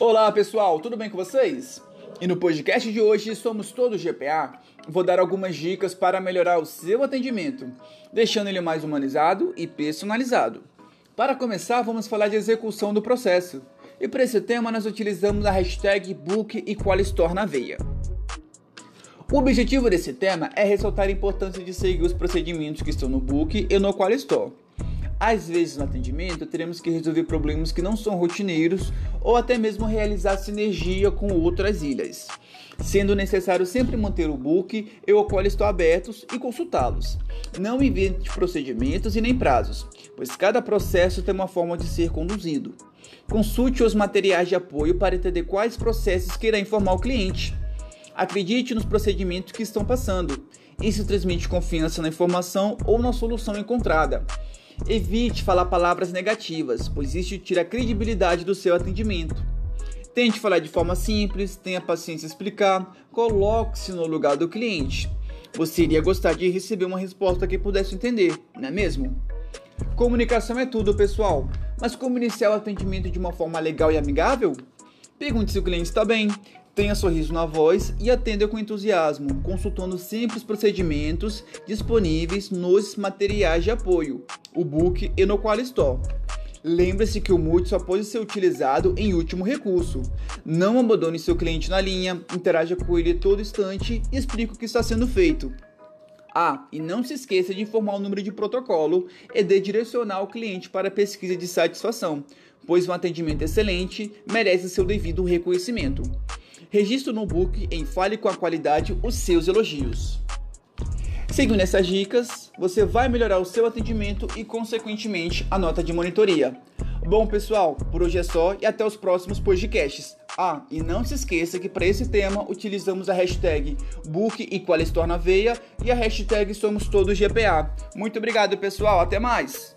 Olá pessoal, tudo bem com vocês? E no podcast de hoje, Somos Todos GPA, vou dar algumas dicas para melhorar o seu atendimento, deixando ele mais humanizado e personalizado. Para começar, vamos falar de execução do processo. E para esse tema, nós utilizamos a hashtag Book e Qualistore na veia. O objetivo desse tema é ressaltar a importância de seguir os procedimentos que estão no Book e no Qualistore às vezes no atendimento teremos que resolver problemas que não são rotineiros ou até mesmo realizar sinergia com outras ilhas, sendo necessário sempre manter o book e o qual estou abertos e consultá-los. Não invente procedimentos e nem prazos, pois cada processo tem uma forma de ser conduzido. Consulte os materiais de apoio para entender quais processos queira informar o cliente. Acredite nos procedimentos que estão passando. Isso transmite confiança na informação ou na solução encontrada. Evite falar palavras negativas, pois isso tira a credibilidade do seu atendimento. Tente falar de forma simples, tenha paciência em explicar, coloque-se no lugar do cliente. Você iria gostar de receber uma resposta que pudesse entender, não é mesmo? Comunicação é tudo, pessoal, mas como iniciar o atendimento de uma forma legal e amigável? Pergunte se o cliente está bem, tenha sorriso na voz e atenda com entusiasmo, consultando sempre os procedimentos disponíveis nos materiais de apoio, o book e no Qualistore. Lembre-se que o MUT só pode ser utilizado em último recurso. Não abandone seu cliente na linha, interaja com ele todo instante e explique o que está sendo feito. Ah, e não se esqueça de informar o número de protocolo e de direcionar o cliente para a pesquisa de satisfação, pois um atendimento excelente merece seu devido reconhecimento. Registre no book em Fale com a Qualidade os seus elogios. Seguindo essas dicas, você vai melhorar o seu atendimento e, consequentemente, a nota de monitoria. Bom, pessoal, por hoje é só e até os próximos podcasts. Ah, e não se esqueça que para esse tema utilizamos a hashtag Book e Qualistor na veia e a hashtag Somos Todos GPA. Muito obrigado, pessoal. Até mais!